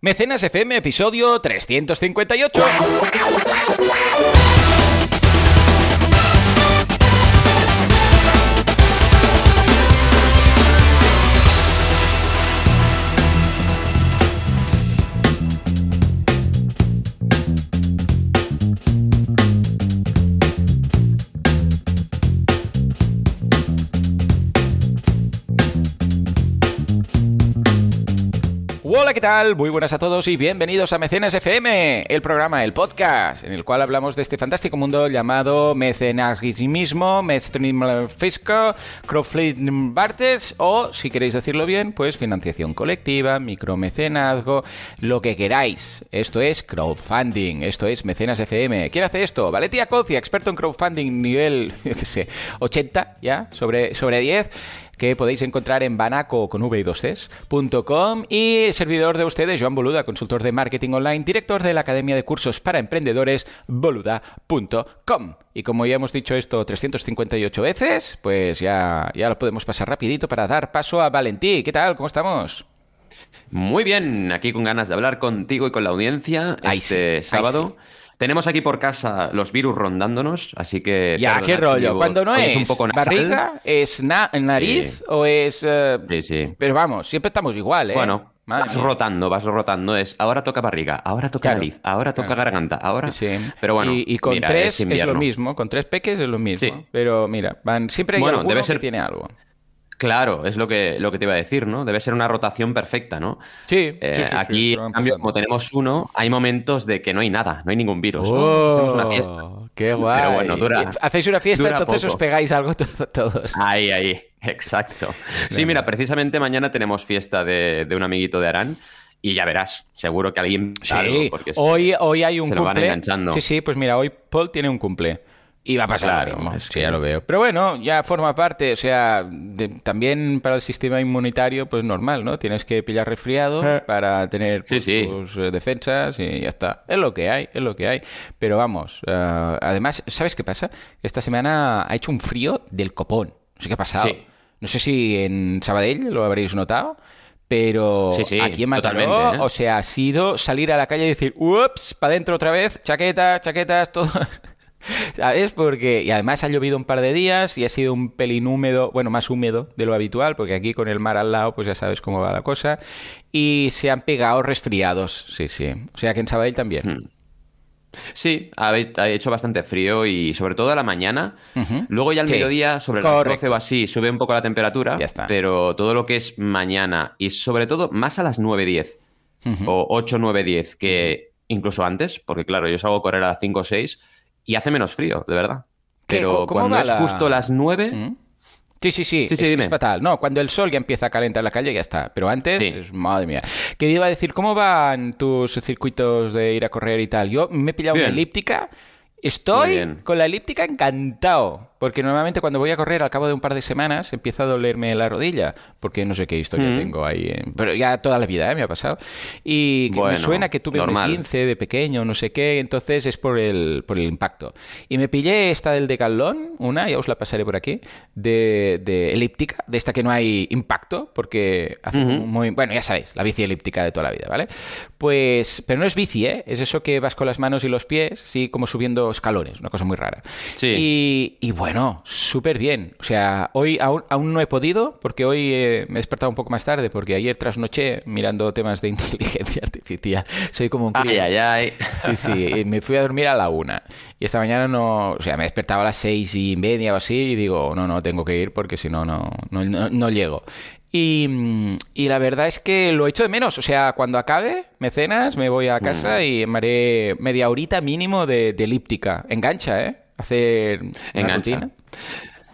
Mecenas FM, episodio 358. ¿Qué tal? Muy buenas a todos y bienvenidos a Mecenas FM, el programa, el podcast, en el cual hablamos de este fantástico mundo llamado mecenagismo, mecenismo fisco, crowdfunding bartes o, si queréis decirlo bien, pues financiación colectiva, micromecenazgo, lo que queráis. Esto es crowdfunding, esto es Mecenas FM. ¿Quién hace esto? Valetia Cocia, experto en crowdfunding nivel, yo qué sé, 80 ya, sobre, sobre 10 que podéis encontrar en banaco con v 2 cs.com y servidor de ustedes, Joan Boluda, consultor de marketing online, director de la Academia de Cursos para Emprendedores, boluda.com. Y como ya hemos dicho esto 358 veces, pues ya, ya lo podemos pasar rapidito para dar paso a Valentí. ¿Qué tal? ¿Cómo estamos? Muy bien, aquí con ganas de hablar contigo y con la audiencia este sábado. Tenemos aquí por casa los virus rondándonos, así que... Ya, qué rollo. Cuando no es, un poco barriga, es nariz o es... Eh, sí, sí. Pero vamos, siempre estamos igual, ¿eh? Bueno, vas rotando, vas rotando. Es ahora toca barriga, ahora toca nariz, ahora toca garganta, ahora... Sí. Pero bueno, y, con tres es, lo mismo, con tres peques es lo mismo. Sí. Pero mira, van, siempre hay bueno, debe ser... que tiene algo. Claro, es lo que, lo que te iba a decir, ¿no? Debe ser una rotación perfecta, ¿no? Sí. Eh, aquí, en cambio, como tenemos uno, hay momentos de que no hay nada, no hay ningún virus. Oh, Hacemos una fiesta. ¡Qué guay! Pero bueno, dura, Hacéis una fiesta, entonces os pegáis algo todos. Ahí, ahí, exacto. Sí, mira, precisamente mañana tenemos fiesta de, de un amiguito de Arán. Y ya verás, seguro que alguien. Sí, hoy, hoy hay un cumple. Sí, sí, pues mira, hoy Paul tiene un cumple. Y va a pasar es que ya lo veo. Pero bueno, ya forma parte, o sea, también para el sistema inmunitario, pues normal, ¿no? Tienes que pillar resfriados eh. para tener pues, tus eh, defensas y ya está. Es lo que hay, es lo que hay. Pero vamos, eh, además, ¿sabes qué pasa? Esta semana ha hecho un frío del copón. No sé qué ha pasado. No sé si en Sabadell lo habréis notado. Pero aquí en Mataró, o sea, ha sido salir a la calle y decir, ups, para adentro otra vez, chaquetas, chaquetas, todo. ¿Sabes? Porque, y además ha llovido un par de días y ha sido un pelín húmedo, bueno, más húmedo de lo habitual, porque aquí con el mar al lado, pues ya sabes cómo va la cosa. Y se han pegado resfriados, sí, sí. O sea que en Sabadell también. Hmm. Sí, ha, hecho bastante frío y sobre todo a la mañana. Luego ya al mediodía, sobre las 12 o así, sube un poco la temperatura. Pero todo lo que es mañana y sobre todo más a las 9.10 o 8, 9, 10, que incluso antes, porque claro, yo salgo a correr a las 5 o 6 y hace menos frío, de verdad. Pero cuando es justo las 9... ¿Mm? Sí, sí, sí, es, fatal. No, cuando el sol ya empieza a calentar la calle ya está. Pero antes, es, madre mía. ¿Qué iba a decir? ¿Cómo van tus circuitos de ir a correr y tal? Yo me he pillado una elíptica. Estoy con la elíptica encantado. Porque normalmente cuando voy a correr al cabo de un par de semanas empieza a dolerme la rodilla, porque no sé qué historia mm. tengo ahí. Pero ya toda la vida ¿eh? me ha pasado. Y me suena que tuve un esguince de pequeño, no sé qué, entonces es por el, por el impacto. Y me pillé esta del decalón, una, ya os la pasaré por aquí, de, de elíptica, de esta que no hay impacto, porque hace muy... Bueno, ya sabéis, la bici elíptica de toda la vida, ¿vale? Pues, pero no es bici, ¿eh? Es eso que vas con las manos y los pies, sí, como subiendo escalones, una cosa muy rara. Sí. Y, y bueno, bueno, súper bien. O sea, hoy aún, aún, no he podido porque hoy eh, me he despertado un poco más tarde porque ayer trasnoché mirando temas de inteligencia artificial. Soy como un Ay, ay, ay. Sí, sí. me fui a dormir a la una. Y esta mañana no... O sea, me despertaba a las seis y media o así y digo, no, no, tengo que ir porque si no, no, no, llego. Y, y, la verdad es que lo echo de menos. O sea, cuando acabe mecenas, me voy a casa mm. y me haré media horita mínimo de, de elíptica. Engancha, ¿eh? Hacer engancha.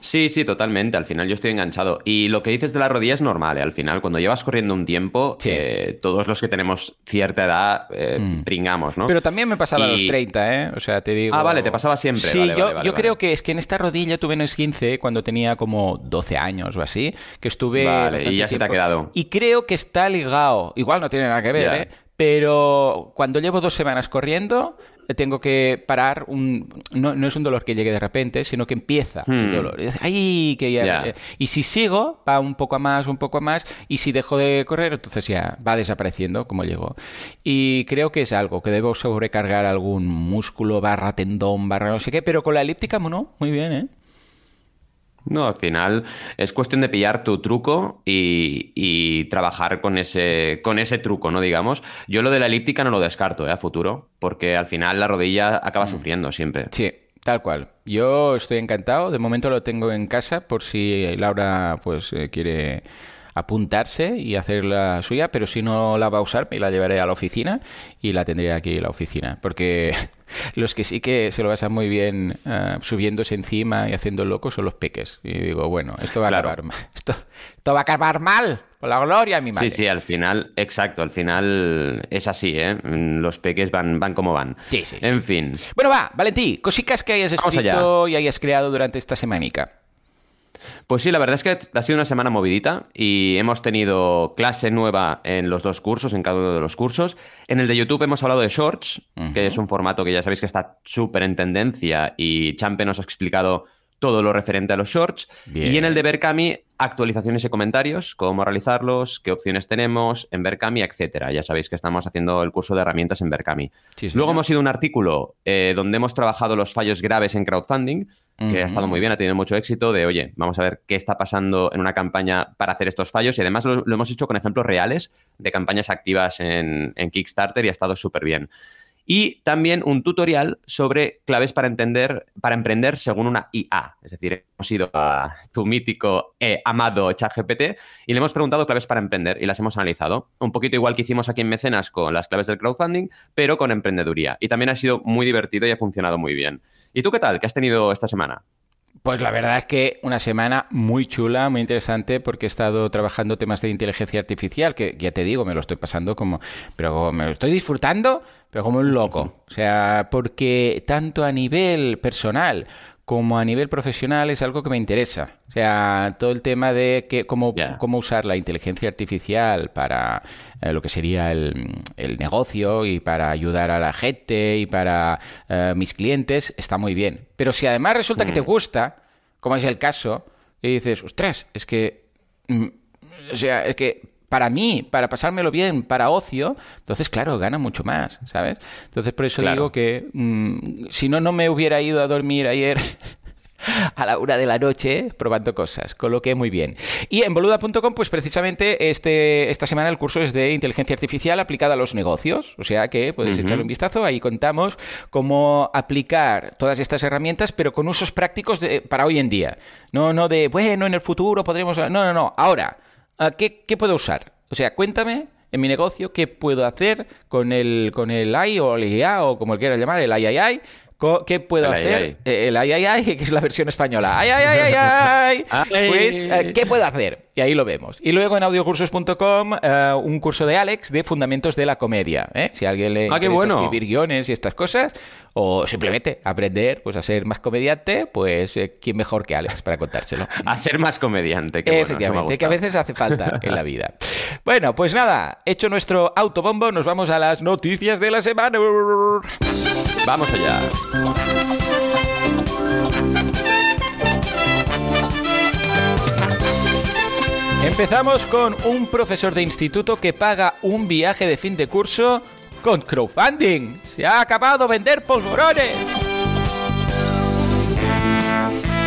Sí, sí, totalmente. Al final yo estoy enganchado. Y lo que dices de la rodilla es normal. ¿eh? Al final, cuando llevas corriendo un tiempo, eh, todos los que tenemos cierta edad eh, pringamos, ¿no? Pero también me pasaba a los 30, ¿eh? O sea, te digo. Ah, vale, te pasaba siempre. Sí, yo, yo creo que es que en esta rodilla tuve un 15 cuando tenía como 12 años o así, que estuve. Vale, y ya se te ha quedado. Y creo que está ligado. Igual no tiene nada que ver, ¿eh? pero cuando llevo dos semanas corriendo, tengo que parar un no, no, es un dolor que llegue de repente sino que empieza el hmm. dolor. Y, que eh, y si sigo va un poco a más un poco a más y si dejo de correr entonces ya va desapareciendo como llegó y creo que es algo que debo sobrecargar algún músculo barra tendón barra no sé qué pero con la elíptica no muy bien eh no, al final es cuestión de pillar tu truco y, trabajar con ese, con ese truco, ¿no? Digamos. Yo lo de la elíptica no lo descarto, ¿eh? A futuro, porque al final la rodilla acaba mm. sufriendo siempre. Sí, tal cual. Yo estoy encantado. De momento lo tengo en casa por si Laura pues eh, quiere apuntarse y hacer la suya, pero si no la va a usar, me la llevaré a la oficina y la tendré aquí en la oficina. Porque los que sí que se lo pasan muy bien uh, subiéndose encima y haciendo loco son los peques. Y digo, bueno, esto va a acabar mal. Esto, va a acabar mal. Por la gloria mi madre. Sí, sí, al final, exacto, al final es así, ¿eh? Los peques van, van como van. Sí, sí, En fin. Bueno, va, Valentí, cositas que hayas escrito y hayas creado durante esta semanica. Pues sí, la verdad es que ha sido una semana movidita y hemos tenido clase nueva en los dos cursos, en cada uno de los cursos. En el de YouTube hemos hablado de Shorts, que es un formato que ya sabéis que está súper en tendencia y Champe nos ha explicado todo lo referente a los shorts. Y en el de Berkami, actualizaciones y comentarios, cómo realizarlos, qué opciones tenemos en Berkami, etcétera. Ya sabéis que estamos haciendo el curso de herramientas en Berkami. Luego hemos ido un artículo eh, donde hemos trabajado los fallos graves en crowdfunding, que ha estado muy bien, ha tenido mucho éxito, de oye, vamos a ver qué está pasando en una campaña para hacer estos fallos. Y además lo, hemos hecho con ejemplos reales de campañas activas en, en Kickstarter y ha estado súper bien y también un tutorial sobre claves para entender, para emprender según una IA. Es decir, hemos ido a tu mítico eh, amado ChatGPT y le hemos preguntado claves para emprender y las hemos analizado. Un poquito igual que hicimos aquí en Mecenas con las claves del crowdfunding, pero con emprendeduría. Y también ha sido muy divertido y ha funcionado muy bien. ¿Y tú qué tal? ¿Qué has tenido esta semana? Pues la verdad es que una semana muy chula, muy interesante, porque he estado trabajando temas de inteligencia artificial, que ya te digo, me lo estoy pasando como, pero me lo estoy disfrutando, pero como un loco. O sea, porque tanto a nivel personal como a nivel profesional es algo que me interesa. O sea, todo el tema de que, cómo, cómo usar la inteligencia artificial para eh, lo que sería el, negocio y para ayudar a la gente y para eh, mis clientes está muy bien. Pero si además resulta que te mm. gusta, como es el caso, y dices, ostras, es que... Mm, o sea, es que para mí, para pasármelo bien, para ocio, entonces, claro, gana mucho más, ¿sabes? Entonces, por eso digo que mm, si no, no me hubiera ido a dormir ayer a la una de la noche probando cosas, con lo que muy bien. Y en boluda.com, pues precisamente este, esta semana el curso es de inteligencia artificial aplicada a los negocios, o sea que podéis echarle un vistazo, ahí contamos cómo aplicar todas estas herramientas, pero con usos prácticos para hoy en día. No, no de, bueno, en el futuro podremos... No, no, no, ahora. ¿Qué, qué puedo usar? O sea, cuéntame en mi negocio qué puedo hacer con el, con el AI o el IA o como quieras llamar, el AI, ¿Qué puedo hacer? Eh, el ay, ay, ay, que es la versión española. Ay, ay, ay, ay, ay. Pues, eh, ¿qué puedo hacer? Y ahí lo vemos. Y luego en audiocursos.com, eh, un curso de Alex de Fundamentos de la Comedia. Si a alguien le ah, interesa escribir guiones y estas cosas, o simplemente aprender pues, a ser más comediante, pues ¿quién mejor que Alex para contárselo? a ser más comediante. Qué Efectivamente, que a veces hace falta en la vida. Bueno, pues nada, hecho nuestro autobombo, nos vamos a las noticias de la semana. Vamos allá. Empezamos con un profesor de instituto que paga un viaje de fin de curso con crowdfunding. Se ha acabado vender polvorones.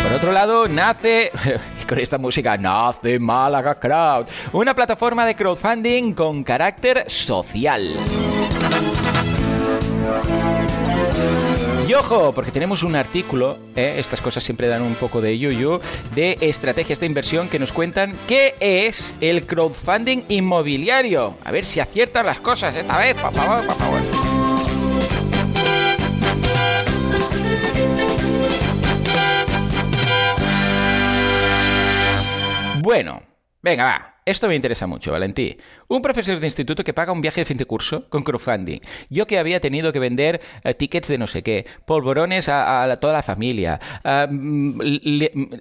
Por otro lado, nace, con esta música, nace Málaga Crowd, una plataforma de crowdfunding con carácter social. Y ojo, porque tenemos un artículo, ¿eh? estas cosas siempre dan un poco de yuyu, de estrategias de inversión que nos cuentan qué es el crowdfunding inmobiliario. A ver si aciertan las cosas esta vez, por favor, por favor. Bueno, venga, va. Esto me interesa mucho, Valentí. Un profesor de instituto que paga un viaje de fin de curso con crowdfunding. Yo que había tenido que vender eh, tickets de no sé qué, polvorones a, toda la familia, mm,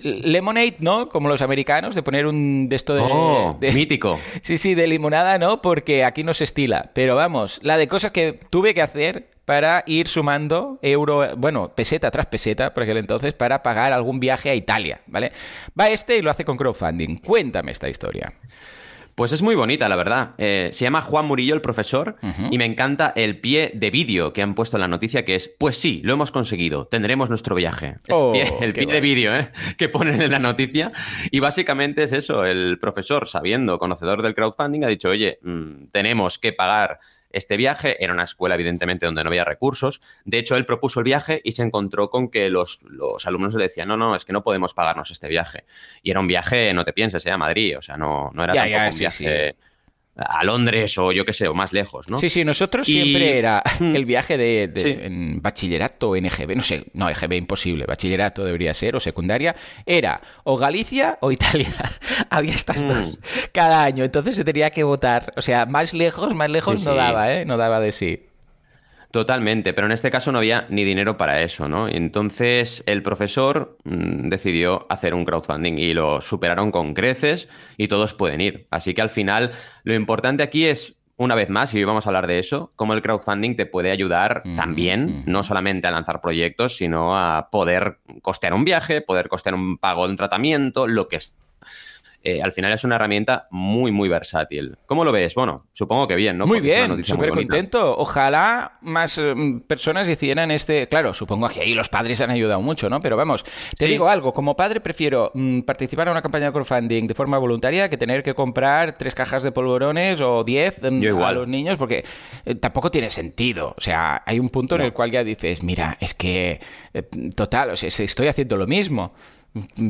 lemonade, ¿no? Como los americanos, de poner un de esto de, oh, mítico. Sí, sí, de limonada, ¿no? Porque aquí no se estila. Pero vamos, la de cosas que tuve que hacer para ir sumando euro, bueno, peseta tras peseta por aquel entonces para pagar algún viaje a Italia, ¿vale? Va este y lo hace con crowdfunding. Cuéntame esta historia. Pues es muy bonita, la verdad. Eh, se llama Juan Murillo, el profesor, y me encanta el pie de vídeo que han puesto en la noticia, que es, pues sí, lo hemos conseguido, tendremos nuestro viaje. El oh, pie, de vídeo ¿eh? que ponen en la noticia. Y básicamente es eso, el profesor, sabiendo, conocedor del crowdfunding, ha dicho, oye, mm, tenemos que pagar este viaje. Era una escuela, evidentemente, donde no había recursos. De hecho, él propuso el viaje y se encontró con que los, alumnos le decían, no, no, es que no podemos pagarnos este viaje. Y era un viaje, no te pienses, ¿eh? a Madrid. O sea, no, no era tampoco un viaje a Londres o yo qué sé, o más lejos, ¿no? Sí, sí, nosotros siempre era el viaje de, en bachillerato, en EGB, no sé, no, EGB imposible, bachillerato debería ser, o secundaria, era o Galicia o Italia. Había estas mm. dos cada año, entonces se tenía que votar. O sea, más lejos, más lejos no daba, ¿eh? No daba de sí. Totalmente, pero en este caso no había ni dinero para eso, ¿no? Entonces el profesor mm, decidió hacer un crowdfunding y lo superaron con creces y todos pueden ir. Así que al final lo importante aquí es, una vez más, y hoy vamos a hablar de eso, cómo el crowdfunding te puede ayudar también, no solamente a lanzar proyectos, sino a poder costear un viaje, poder costear un pago de un tratamiento, lo que es eh, al final es una herramienta muy, muy versátil. ¿Cómo lo ves? Bueno, supongo que bien, ¿no? Muy bien, súper contento. Ojalá más eh, personas hicieran este... Claro, supongo que ahí los padres han ayudado mucho, ¿no? Pero vamos, te digo algo, como padre prefiero mm, participar en una campaña de crowdfunding de forma voluntaria que tener que comprar tres cajas de polvorones o diez mm, a los niños, porque eh, tampoco tiene sentido. O sea, hay un punto en el cual ya dices, mira, es que, total, o sea, estoy haciendo lo mismo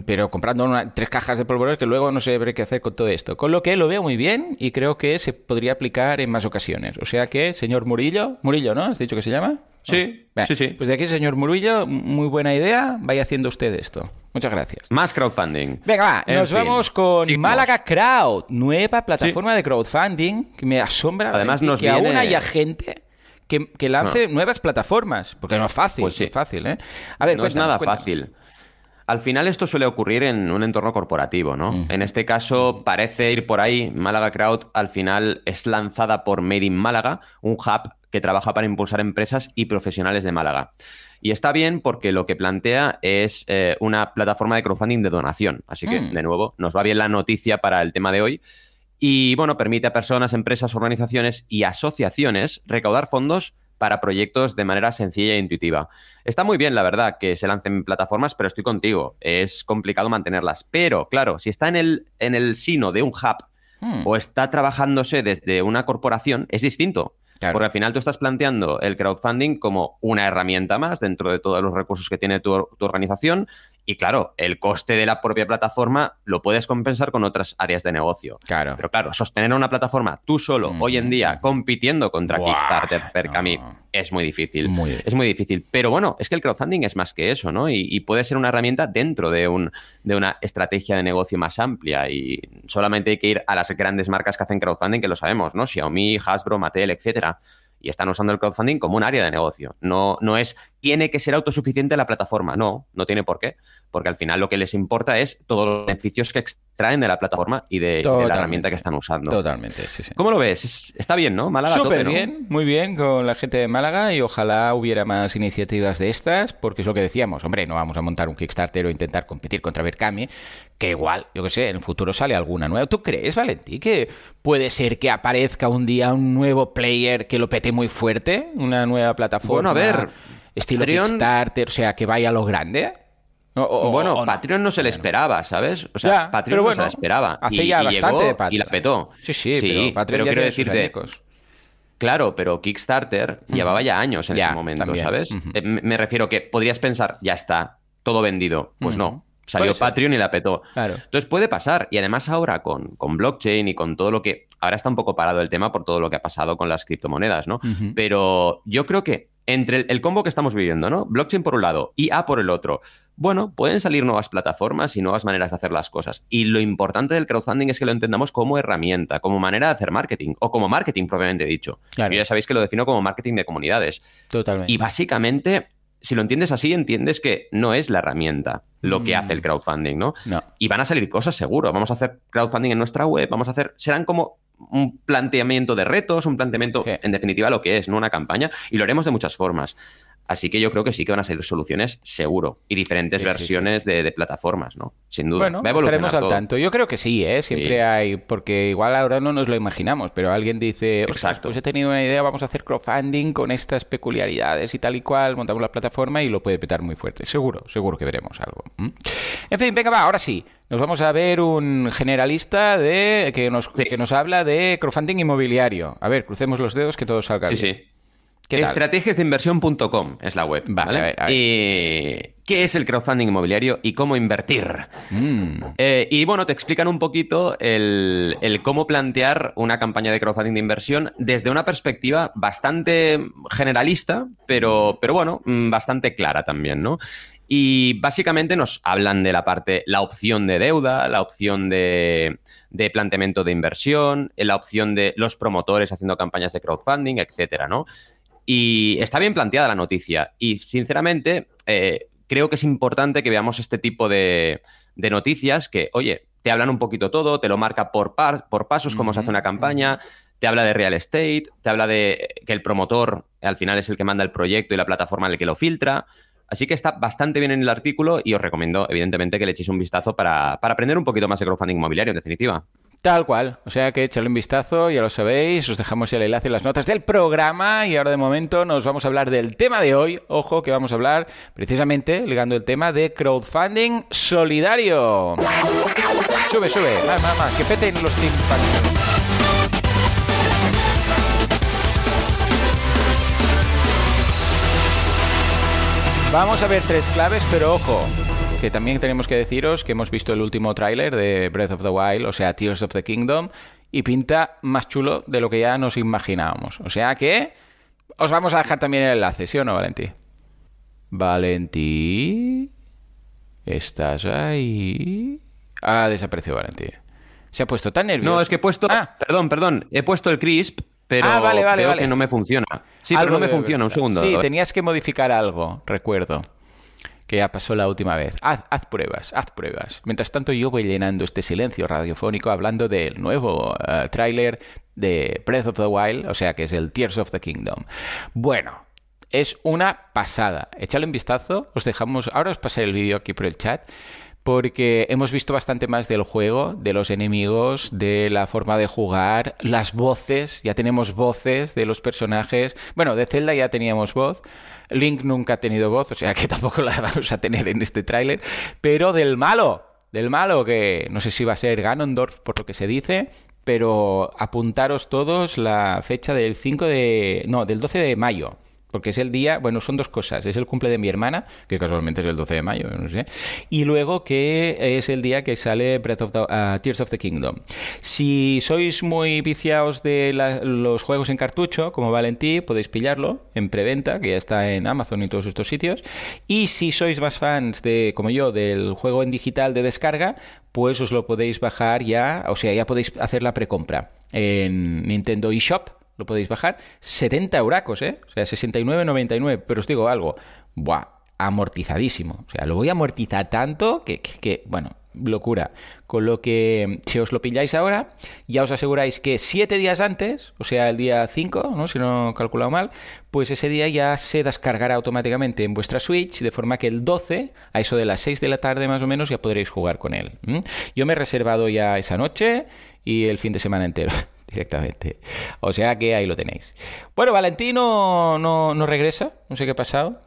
pero comprando tres cajas de polvorones que luego no sé qué hacer con todo esto. Con lo que lo veo muy bien y creo que se podría aplicar en más ocasiones. O sea que, señor Murillo, Murillo, ¿no? ¿Has dicho que se llama? Sí, sí, sí. Pues de aquí, señor Murillo, muy buena idea. Vaya haciendo usted esto. Muchas gracias. Más crowdfunding. Venga, va, nos vamos con Málaga Crowd, nueva plataforma de crowdfunding que me asombra Además, nos que aún haya gente que, lance nuevas plataformas, porque no es fácil, pues es fácil, ¿eh? A ver, no es nada fácil. Al final esto suele ocurrir en un entorno corporativo, ¿no? En este caso parece ir por ahí. Málaga Crowd al final es lanzada por Made in Málaga, un hub que trabaja para impulsar empresas y profesionales de Málaga. Y está bien porque lo que plantea es eh, una plataforma de crowdfunding de donación. Así que, mm. de nuevo, nos va bien la noticia para el tema de hoy. Y bueno, permite a personas, empresas, organizaciones y asociaciones recaudar fondos para proyectos de manera sencilla e intuitiva. Está muy bien, la verdad, que se lancen plataformas, pero estoy contigo. Es complicado mantenerlas. Pero, claro, si está en el, en el sino de un hub hmm. o está trabajándose desde una corporación, es distinto. Porque al final tú estás planteando el crowdfunding como una herramienta más dentro de todos los recursos que tiene tu, tu organización y claro, el coste de la propia plataforma lo puedes compensar con otras áreas de negocio. Claro. Pero claro, sostener una plataforma tú solo, hoy en día, compitiendo contra Kickstarter, Percami, es muy difícil. Es muy difícil. Pero bueno, es que el crowdfunding es más que eso, ¿no? Y, puede ser una herramienta dentro de, un, de una estrategia de negocio más amplia. Y solamente hay que ir a las grandes marcas que hacen crowdfunding, que lo sabemos, ¿no? Xiaomi, Hasbro, Mattel, etcétera y están usando el crowdfunding como un área de negocio. No, no es tiene que ser autosuficiente la plataforma. No, no tiene por qué. Porque al final lo que les importa es todos los beneficios que extraen de la plataforma y de, la herramienta que están usando. Totalmente, sí, sí. ¿Cómo lo ves? Está bien, ¿no? Málaga. Súper bien, muy bien con la gente de Málaga y ojalá hubiera más iniciativas de estas, porque es lo que decíamos, hombre, no vamos a montar un Kickstarter o intentar competir contra Berkami, que igual, yo qué sé, en el futuro sale alguna nueva. ¿Tú crees, Valentí, que puede ser que aparezca un día un nuevo player que lo pete muy fuerte? Una nueva plataforma. Bueno, a ver. Estilo Kickstarter, o sea, que vaya a lo grande bueno, Patreon no se le esperaba, ¿sabes? O sea, Patreon no se la esperaba. Hace y, ya bastante de Patreon. Y la petó. Sí, sí, pero, Patreon quiero decirte. Claro, pero Kickstarter llevaba ya años en ese momento, ¿sabes? Eh, me refiero que podrías pensar, ya está, todo vendido. Pues no. Salió Patreon y la petó. Claro. Entonces puede pasar. Y además ahora con, con, blockchain y con todo lo que... Ahora está un poco parado el tema por todo lo que ha pasado con las criptomonedas, ¿no? Pero yo creo que entre el, combo que estamos viviendo, ¿no? Blockchain por un lado, y A por el otro. Bueno, pueden salir nuevas plataformas y nuevas maneras de hacer las cosas. Y lo importante del crowdfunding es que lo entendamos como herramienta, como manera de hacer marketing, o como marketing propiamente dicho. Claro. ya sabéis que lo defino como marketing de comunidades. Totalmente. Y básicamente si lo entiendes así, entiendes que no es la herramienta lo que hace el mm. crowdfunding, ¿no? ¿no? Y van a salir cosas seguro. Vamos a hacer crowdfunding en nuestra web, vamos a hacer. Serán como un planteamiento de retos, un planteamiento, en definitiva, lo que es, ¿no? Una campaña, y lo haremos de muchas formas. Así que yo creo que sí que van a ser soluciones seguro y diferentes versiones de, plataformas, ¿no? Sin duda. Bueno, estaremos al tanto. Yo creo que sí, ¿eh? Siempre hay, porque igual ahora no nos lo imaginamos, pero alguien dice, Exacto. pues he tenido una idea, vamos a hacer crowdfunding con estas peculiaridades y tal y cual, montamos la plataforma y lo puede petar muy fuerte. Seguro, seguro que veremos algo. En fin, venga, va, ahora sí. Nos vamos a ver un generalista de que nos, que nos habla de crowdfunding inmobiliario. A ver, crucemos los dedos que todo salga bien. Sí, sí. Estrategiasdeinversión.com es la web. Vale, ¿Y qué es el crowdfunding inmobiliario y cómo invertir? Mm. Eh, y bueno, te explican un poquito el, cómo plantear una campaña de crowdfunding de inversión desde una perspectiva bastante generalista, pero, pero bueno, mm, bastante clara también, ¿no? Y básicamente nos hablan de la parte, la opción de deuda, la opción de, de, planteamiento de inversión, la opción de los promotores haciendo campañas de crowdfunding, etcétera, ¿no? Y está bien planteada la noticia. Y sinceramente, eh, creo que es importante que veamos este tipo de, noticias que, oye, te hablan un poquito todo, te lo marca por, por pasos cómo se hace una campaña, te habla de real estate, te habla de que el promotor al final es el que manda el proyecto y la plataforma el que lo filtra. Así que está bastante bien en el artículo y os recomiendo, evidentemente, que le echéis un vistazo para, para aprender un poquito más de crowdfunding inmobiliario, en definitiva. Tal cual. O sea que échale un vistazo, ya lo sabéis. Os dejamos el enlace en las notas del programa. Y ahora de momento nos vamos a hablar del tema de hoy. Ojo que vamos a hablar precisamente ligando el tema de crowdfunding solidario. Sube, sube. Más, más, más. Que peten los timpanitos. Vamos a ver tres claves, pero ojo, que también tenemos que deciros que hemos visto el último tráiler de Breath of the Wild, o sea, Tears of the Kingdom, y pinta más chulo de lo que ya nos imaginábamos. O sea que os vamos a dejar también el enlace, ¿sí o no, Valentí? Valentí, ¿estás ahí? Ah, desapareció Valentí. Se ha puesto tan nervioso. No, es que he puesto. Ah. Perdón, perdón. He puesto el crisp, pero ah, vale, vale, vale. que no me funciona. Sí, pero no me funciona. Un segundo. Sí, tenías que modificar algo, recuerdo que ya pasó la última vez. Haz, pruebas, haz pruebas. Mientras tanto yo voy llenando este silencio radiofónico hablando del nuevo uh, tráiler de Breath of the Wild, o sea que es el Tears of the Kingdom. Bueno, es una pasada. Echadle un vistazo, os dejamos, ahora os pasaré el vídeo aquí por el chat porque hemos visto bastante más del juego, de los enemigos, de la forma de jugar, las voces, ya tenemos voces de los personajes. Bueno, de Zelda ya teníamos voz, Link nunca ha tenido voz, o sea que tampoco la vamos a tener en este tráiler, pero del malo, del malo, que no sé si va a ser Ganondorf por lo que se dice, pero apuntaros todos la fecha del 5 de... no, del 12 de mayo porque es el día, bueno, son dos cosas, es el cumple de mi hermana, que casualmente es el 12 de mayo, no sé, y luego que es el día que sale Breath of the, uh, Tears of the Kingdom. Si sois muy viciados de los juegos en cartucho, como Valentí, podéis pillarlo en preventa, que ya está en Amazon y todos estos sitios, y si sois más fans de, como yo, del juego en digital de descarga, pues os lo podéis bajar ya, o sea, ya podéis hacer la precompra en Nintendo eShop lo podéis bajar. 70 euracos, ¿eh? O sea, 69,99. Pero os digo algo, buah, amortizadísimo. O sea, lo voy a amortizar tanto que, que, bueno, locura. Con lo que, si os lo pilláis ahora, ya os aseguráis que 7 días antes, o sea, el día 5, ¿no? si no he calculado mal, pues ese día ya se descargará automáticamente en vuestra Switch, de forma que el 12, a eso de las 6 de la tarde más o menos, ya podréis jugar con él. Yo me he reservado ya esa noche y el fin de semana entero. Directamente. O sea que ahí lo tenéis. Bueno, Valentino no, no regresa, no sé qué ha pasado.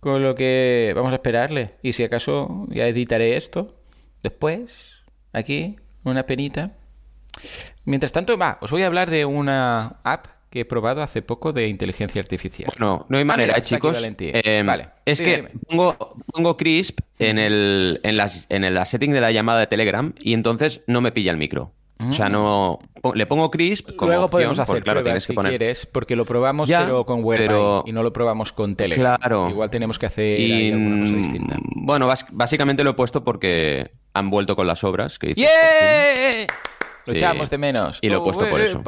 Con lo que vamos a esperarle. Y si acaso ya editaré esto después, aquí, una penita. Mientras tanto, va, os voy a hablar de una app que he probado hace poco de inteligencia artificial. No, no hay manera, chicos. Em, vale. Es que pongo, pongo, Crisp en el, en, las, en el setting de la llamada de Telegram y entonces no me pilla el micro. O sea, no. Le pongo Crisp como Luego podemos hacer claro, pruebas si quieres, porque lo probamos pero con Whereby y no lo probamos con Telegram. Claro. Igual tenemos que hacer alguna cosa distinta. Bueno, básicamente lo he puesto porque han vuelto con las obras. Que ¡Yeah! Lo echamos de menos. Y lo he puesto por eso.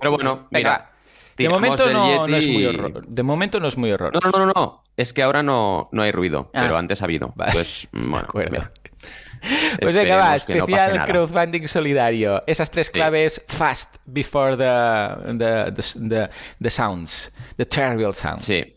Pero bueno, mira. De momento no, es muy horror. De momento no es muy horror. No, no, no, no. Es que ahora no, no hay ruido, ah. pero antes ha habido. Pues, bueno, Pues venga, va, especial crowdfunding solidario. Esas tres claves fast before the, the, the, sounds, the terrible sounds. Sí.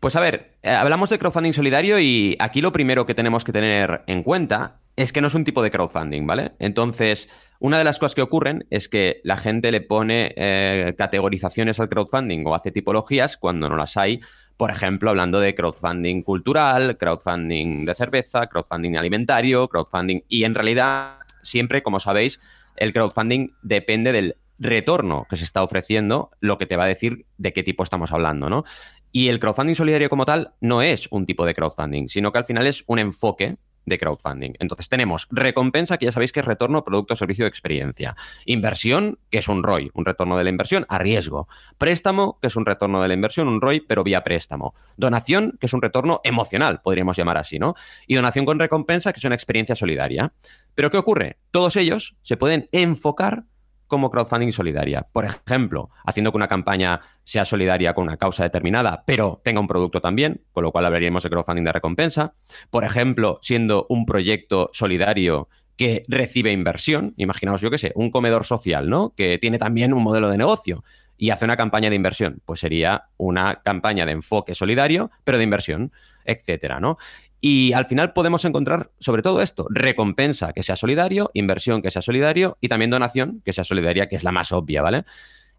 Pues a ver, eh, hablamos de crowdfunding solidario y aquí lo primero que tenemos que tener en cuenta es que no es un tipo de crowdfunding, ¿vale? Entonces, una de las cosas que ocurren es que la gente le pone eh, categorizaciones al crowdfunding o hace tipologías cuando no las hay por ejemplo, hablando de crowdfunding cultural, crowdfunding de cerveza, crowdfunding alimentario, crowdfunding... Y en realidad, siempre, como sabéis, el crowdfunding depende del retorno que se está ofreciendo, lo que te va a decir de qué tipo estamos hablando, ¿no? Y el crowdfunding solidario como tal no es un tipo de crowdfunding, sino que al final es un enfoque de crowdfunding. Entonces tenemos recompensa, que ya sabéis que es retorno, producto, servicio experiencia. Inversión, que es un ROI, un retorno de la inversión a riesgo. Préstamo, que es un retorno de la inversión, un ROI, pero vía préstamo. Donación, que es un retorno emocional, podríamos llamar así, ¿no? Y donación con recompensa, que es una experiencia solidaria. Pero ¿qué ocurre? Todos ellos se pueden enfocar como crowdfunding solidaria. Por ejemplo, haciendo que una campaña sea solidaria con una causa determinada, pero tenga un producto también, con lo cual hablaríamos de crowdfunding de recompensa. Por ejemplo, siendo un proyecto solidario que recibe inversión, imaginaos yo qué sé, un comedor social, ¿no? Que tiene también un modelo de negocio y hace una campaña de inversión, pues sería una campaña de enfoque solidario, pero de inversión, etcétera, ¿no? Y al final podemos encontrar sobre todo esto, recompensa que sea solidario, inversión que sea solidario y también donación que sea solidaria, que es la más obvia, ¿vale?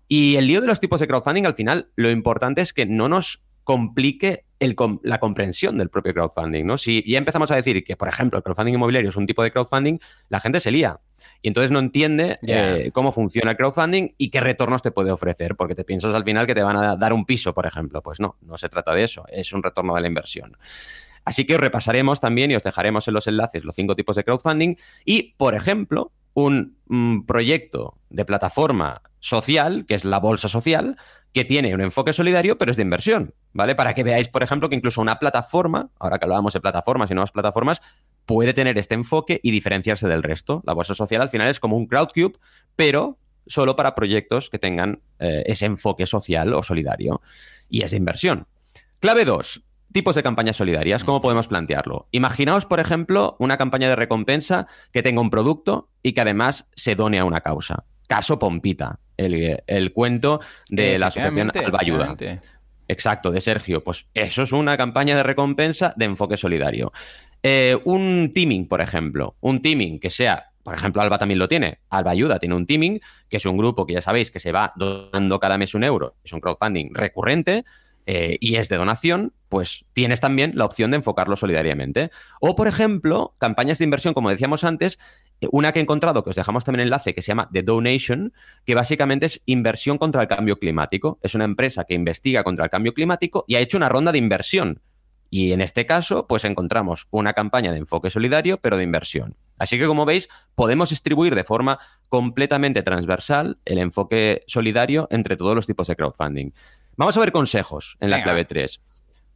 Y el lío de los tipos de crowdfunding, al final, lo importante es que no nos complique el, la comprensión del propio crowdfunding, ¿no? Si ya empezamos a decir que, por ejemplo, el crowdfunding inmobiliario es un tipo de crowdfunding, la gente se lía y entonces no entiende eh, cómo funciona el crowdfunding y qué retornos te puede ofrecer, porque te piensas al final que te van a dar un piso, por ejemplo. Pues no, no se trata de eso, es un retorno de la inversión. Así que os repasaremos también y os dejaremos en los enlaces los cinco tipos de crowdfunding y, por ejemplo, un mm, proyecto de plataforma social, que es la bolsa social, que tiene un enfoque solidario, pero es de inversión, ¿vale? Para que veáis, por ejemplo, que incluso una plataforma, ahora que hablábamos de plataformas y nuevas plataformas, puede tener este enfoque y diferenciarse del resto. La bolsa social al final es como un crowdcube, pero solo para proyectos que tengan eh, ese enfoque social o solidario. Y es de inversión. Clave 2. Tipos de campañas solidarias, ¿cómo podemos plantearlo? Imaginaos, por ejemplo, una campaña de recompensa que tenga un producto y que además se done a una causa. Caso Pompita, el, cuento de la asociación Alba Ayuda. Exacto, de Sergio. Pues eso es una campaña de recompensa de enfoque solidario. Eh, un teaming, por ejemplo. Un teaming que sea por ejemplo, Alba también lo tiene. Alba Ayuda tiene un teaming, que es un grupo que ya sabéis que se va donando cada mes un euro. Es un crowdfunding recurrente eh, y es de donación, pues tienes también la opción de enfocarlo solidariamente. O, por ejemplo, campañas de inversión, como decíamos antes, eh, una que he encontrado, que os dejamos también enlace, que se llama The Donation, que básicamente es inversión contra el cambio climático. Es una empresa que investiga contra el cambio climático y ha hecho una ronda de inversión. Y en este caso, pues encontramos una campaña de enfoque solidario, pero de inversión. Así que, como veis, podemos distribuir de forma completamente transversal el enfoque solidario entre todos los tipos de crowdfunding. Vamos a ver consejos en la clave 3.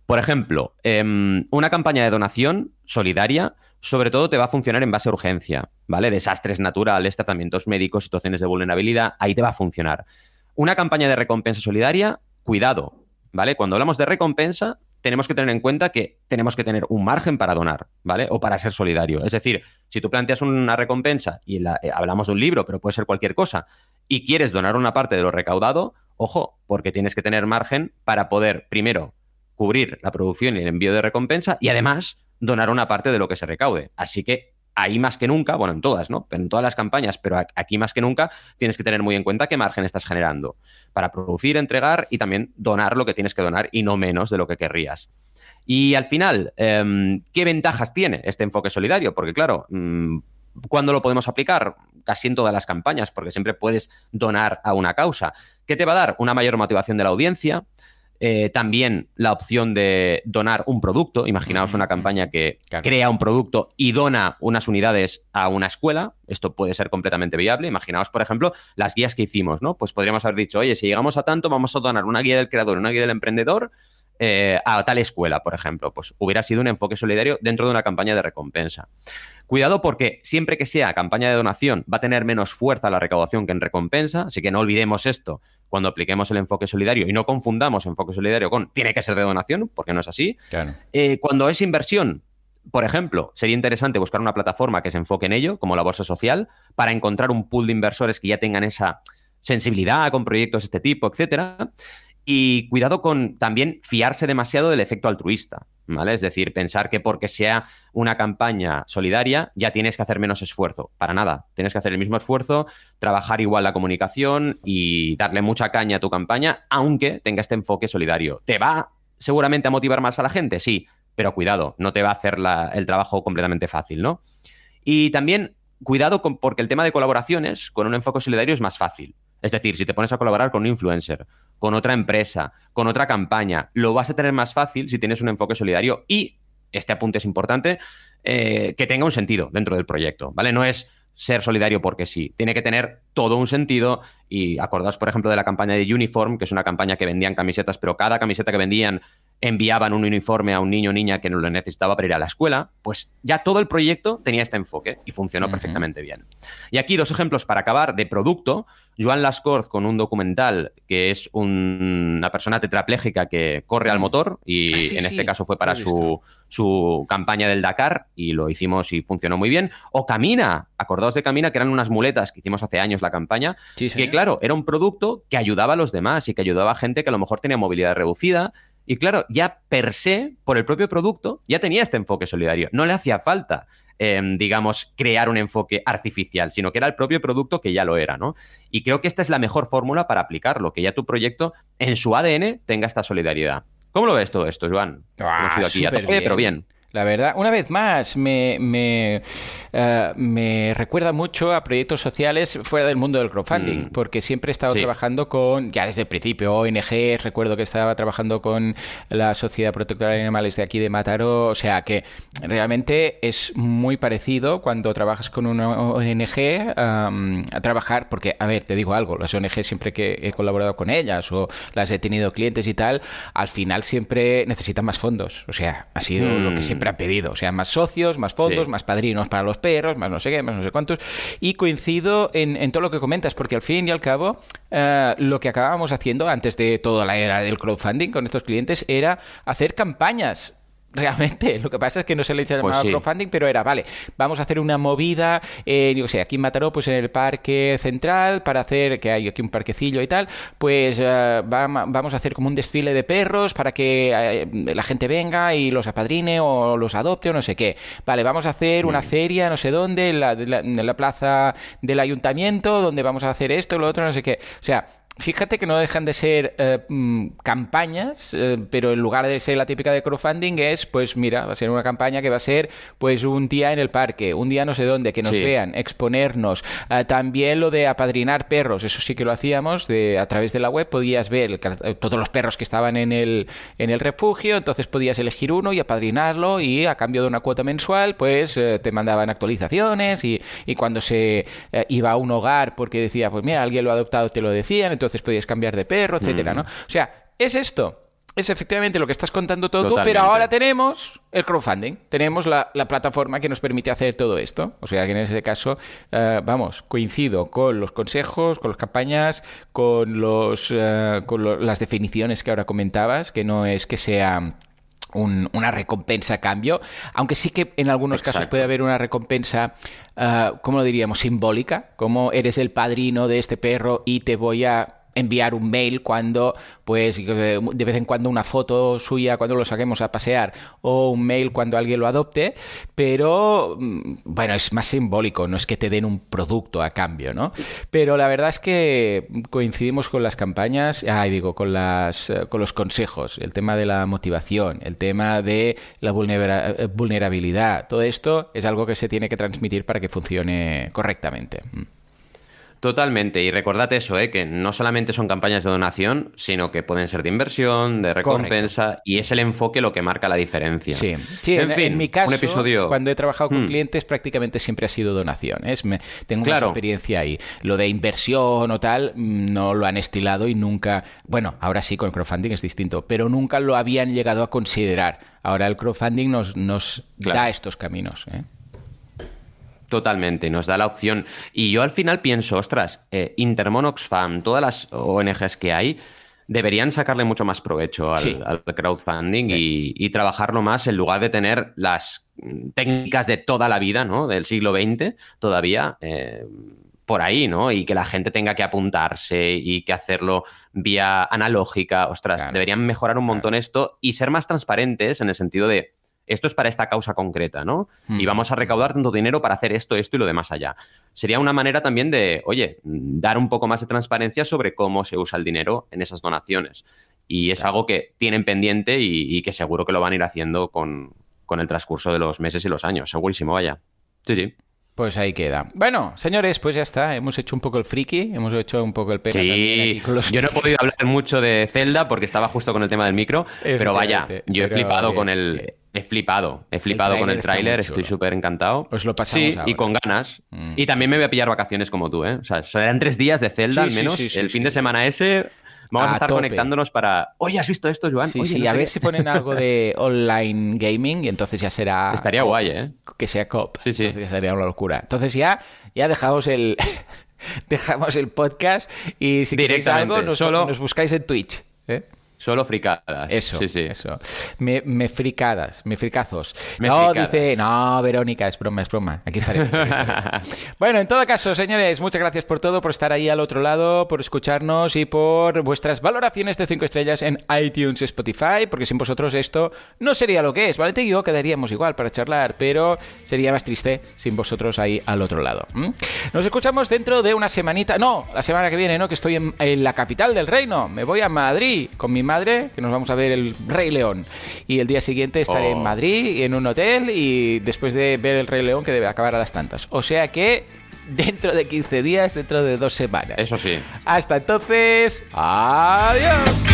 Por ejemplo, em, una campaña de donación solidaria, sobre todo te va a funcionar en base a urgencia, ¿vale? Desastres naturales, tratamientos médicos, situaciones de vulnerabilidad, ahí te va a funcionar. Una campaña de recompensa solidaria, cuidado, ¿vale? Cuando hablamos de recompensa, tenemos que tener en cuenta que tenemos que tener un margen para donar, ¿vale? O para ser solidario. Es decir, si tú planteas una recompensa y eh, hablamos de un libro, pero puede ser cualquier cosa, y quieres donar una parte de lo recaudado, ojo, porque tienes que tener margen para poder, primero, cubrir la producción y el envío de recompensa y además donar una parte de lo que se recaude. Así que ahí más que nunca, bueno, en todas, ¿no? En todas las campañas, pero aquí más que nunca tienes que tener muy en cuenta qué margen estás generando para producir, entregar y también donar lo que tienes que donar y no menos de lo que querrías. Y al final, em, ¿qué ventajas tiene este enfoque solidario? Porque claro, mm, ¿cuándo lo podemos aplicar? Casi en todas las campañas, porque siempre puedes donar a una causa. ¿Qué te va a dar? Una mayor motivación de la audiencia, Eh, también la opción de donar un producto. Imaginaos una campaña que crea un producto y dona unas unidades a una escuela. Esto puede ser completamente viable. Imaginaos, por ejemplo, las guías que hicimos, ¿no? Pues podríamos haber dicho, oye, si llegamos a tanto, vamos a donar una guía del creador, una guía del emprendedor eh, a tal escuela, por ejemplo. Pues hubiera sido un enfoque solidario dentro de una campaña de recompensa. Cuidado porque siempre que sea campaña de donación va a tener menos fuerza la recaudación que en recompensa, así que no olvidemos esto cuando apliquemos el enfoque solidario y no confundamos enfoque solidario con tiene que ser de donación, porque no es así. Eh, cuando es inversión, por ejemplo, sería interesante buscar una plataforma que se enfoque en ello, como la Bolsa Social, para encontrar un pool de inversores que ya tengan esa sensibilidad con proyectos de este tipo, etcétera. Y cuidado con también fiarse demasiado del efecto altruista, ¿vale? Es decir, pensar que porque sea una campaña solidaria ya tienes que hacer menos esfuerzo. Para nada. Tienes que hacer el mismo esfuerzo, trabajar igual la comunicación y darle mucha caña a tu campaña, aunque tenga este enfoque solidario. ¿Te va seguramente a motivar más a la gente? Sí, pero cuidado, no te va a hacer el trabajo completamente fácil, ¿no? Y también cuidado con, porque el tema de colaboraciones con un enfoque solidario es más fácil. Es decir, si te pones a colaborar con un influencer, con otra empresa, con otra campaña, lo vas a tener más fácil si tienes un enfoque solidario y, este apunte es importante, eh, que tenga un sentido dentro del proyecto, ¿vale? No es ser solidario porque sí, tiene que tener todo un sentido y acordaos, por ejemplo, de la campaña de Uniform, que es una campaña que vendían camisetas, pero cada camiseta que vendían enviaban un uniforme a un niño o niña que no lo necesitaba para ir a la escuela, pues ya todo el proyecto tenía este enfoque y funcionó perfectamente bien. Y aquí dos ejemplos para acabar de producto. Joan Lascorz con un documental que es una persona tetrapléjica que corre al motor y ah, en este caso fue para su, su, campaña del Dakar y lo hicimos y funcionó muy bien. O Camina, acordaos de Camina, que eran unas muletas que hicimos hace años la campaña, que claro, era un producto que ayudaba a los demás y que ayudaba a gente que a lo mejor tenía movilidad reducida y claro, ya per se, por el propio producto, ya tenía este enfoque solidario. No le hacía falta, em, digamos, crear un enfoque artificial, sino que era el propio producto que ya lo era, ¿no? Y creo que esta es la mejor fórmula para aplicarlo, que ya tu proyecto en su ADN tenga esta solidaridad. ¿Cómo lo ves todo esto, Joan? Ah, aquí pero bien. La verdad, una vez más, me, me, eh, me, recuerda mucho a proyectos sociales fuera del mundo del crowdfunding, mm. porque siempre he estado trabajando con, ya desde el principio, ONG, recuerdo que estaba trabajando con la Sociedad Protectora de Animales de aquí de Mataró, o sea que realmente es muy parecido cuando trabajas con una ONG a trabajar, porque, a ver, te digo algo, las ONG siempre que he colaborado con ellas o las he tenido clientes y tal, al final siempre necesitan más fondos, o sea, ha sido lo que siempre siempre ha pedido. O sea, más socios, más fondos, más padrinos para los perros, más no sé qué, más no sé cuántos. Y coincido en, todo lo que comentas, porque al fin y al cabo, eh, lo que acabábamos haciendo antes de toda la era del crowdfunding con estos clientes era hacer campañas realmente. Lo que pasa es que no se le echa pues crowdfunding, pero era, vale, vamos a hacer una movida, eh, digo, sé, aquí en Mataró, pues en el parque central, para hacer, que hay aquí un parquecillo y tal, pues eh, vamos a hacer como un desfile de perros para que eh, la gente venga y los apadrine o los adopte o no sé qué. Vale, vamos a hacer una mm. feria, no sé dónde, en la, en la plaza del ayuntamiento, donde vamos a hacer esto, lo otro, no sé qué. O sea, Fíjate que no dejan de ser eh, mm, campañas, eh, pero en lugar de ser la típica de crowdfunding es, pues mira, va a ser una campaña que va a ser pues un día en el parque, un día no sé dónde, que nos vean, exponernos. Eh, también lo de apadrinar perros, eso sí que lo hacíamos, de, a través de la web podías ver todos los perros que estaban en el, en el refugio, entonces podías elegir uno y apadrinarlo y a cambio de una cuota mensual, pues te mandaban actualizaciones y, y cuando se iba a un hogar porque decía, pues mira, alguien lo ha adoptado, te lo decían, entonces entonces podías cambiar de perro, etcétera, ¿no? Mm. O sea, es esto. Es efectivamente lo que estás contando todo, pero ahora tenemos el crowdfunding, tenemos la, plataforma que nos permite hacer todo esto. O sea que en ese caso, eh, vamos, coincido con los consejos, con las campañas, con, los, eh, con las definiciones que ahora comentabas, que no es que sea una recompensa a cambio, aunque sí que en algunos casos puede haber una recompensa, uh, ¿cómo lo diríamos?, simbólica, como eres el padrino de este perro y te voy a enviar un mail cuando, pues, de vez en cuando una foto suya cuando lo saquemos a pasear o un mail cuando alguien lo adopte, pero, mm, bueno, es más simbólico, no es que te den un producto a cambio, ¿no? Pero la verdad es que coincidimos con las campañas, ah, digo, con, las, eh, con los consejos, el tema de la motivación, el tema de la vulnerabilidad, todo esto es algo que se tiene que transmitir para que funcione correctamente. Totalmente. Y recordad eso, ¿eh? que no solamente son campañas de donación, sino que pueden ser de inversión, de recompensa, y es el enfoque lo que marca la diferencia. Sí, en, fin, en mi caso, episodio... cuando he trabajado con hmm. clientes, prácticamente siempre ha sido donación. Me, tengo una experiencia ahí. Lo de inversión o tal, no lo han estilado y nunca. Bueno, ahora sí, con crowdfunding es distinto, pero nunca lo habían llegado a considerar. Ahora el crowdfunding nos, nos da estos caminos. ¿eh? Totalmente, nos da la opción. Y yo al final pienso, ostras, eh, Intermon Oxfam, todas las ONGs que hay, deberían sacarle mucho más provecho al, crowdfunding y, trabajarlo más en lugar de tener las técnicas de toda la vida, ¿no? Del siglo XX todavía. Eh, por ahí, ¿no? Y que la gente tenga que apuntarse y que hacerlo vía analógica. Ostras, deberían mejorar un montón esto y ser más transparentes en el sentido de, esto es para esta causa concreta, ¿no? Y hmm. vamos a recaudar tanto dinero para hacer esto, esto y lo demás allá. Sería una manera también de, oye, dar un poco más de transparencia sobre cómo se usa el dinero en esas donaciones. Y es algo que tienen pendiente y, que seguro que lo van a ir haciendo con, con el transcurso de los meses y los años. Segurísimo, vaya. Sí, sí. Pues ahí queda. Bueno, señores, pues ya está. Hemos hecho un poco el friki, hemos hecho un poco el pena sí, Yo no he podido hablar mucho de Zelda porque estaba justo con el tema del micro, pero vaya, yo he flipado con el... He flipado, he flipado con el tráiler, estoy súper encantado. Os lo pasamos Sí, y con ganas. Mm, y también me voy a pillar vacaciones como tú, ¿eh? O sea, serán tres días de Zelda al menos. el fin de semana ese Vamos a, estar conectándonos para. Oye, ¿has visto esto, Joan? Sí, sí, a ver si ponen algo de online gaming y entonces ya será. Estaría guay, ¿eh? Que sea cop. Sí, sí. Entonces ya sería una locura. Entonces ya, ya dejamos el. dejamos el podcast y si queréis algo, nos, solo... nos buscáis en Twitch. ¿eh? Solo fricadas. Eso, sí, sí. eso. Me, me fricadas, me fricazos. no, dice, no, Verónica, es broma, es broma. Aquí estaré. bueno, en todo caso, señores, muchas gracias por todo, por estar ahí al otro lado, por escucharnos y por vuestras valoraciones de 5 estrellas en iTunes y Spotify, porque sin vosotros esto no sería lo que es, ¿vale? Te digo, quedaríamos igual para charlar, pero sería más triste sin vosotros ahí al otro lado. Nos escuchamos dentro de una semanita, no, la semana que viene, ¿no? Que estoy en, en la capital del reino. Me voy a Madrid con mi madre, que nos vamos a ver el Rey León. Y el día siguiente estaré en oh. Madrid, en un hotel, y después de ver el Rey León, que debe acabar a las tantas. O sea que dentro de 15 días, dentro de dos semanas. Eso sí. Hasta entonces, adiós.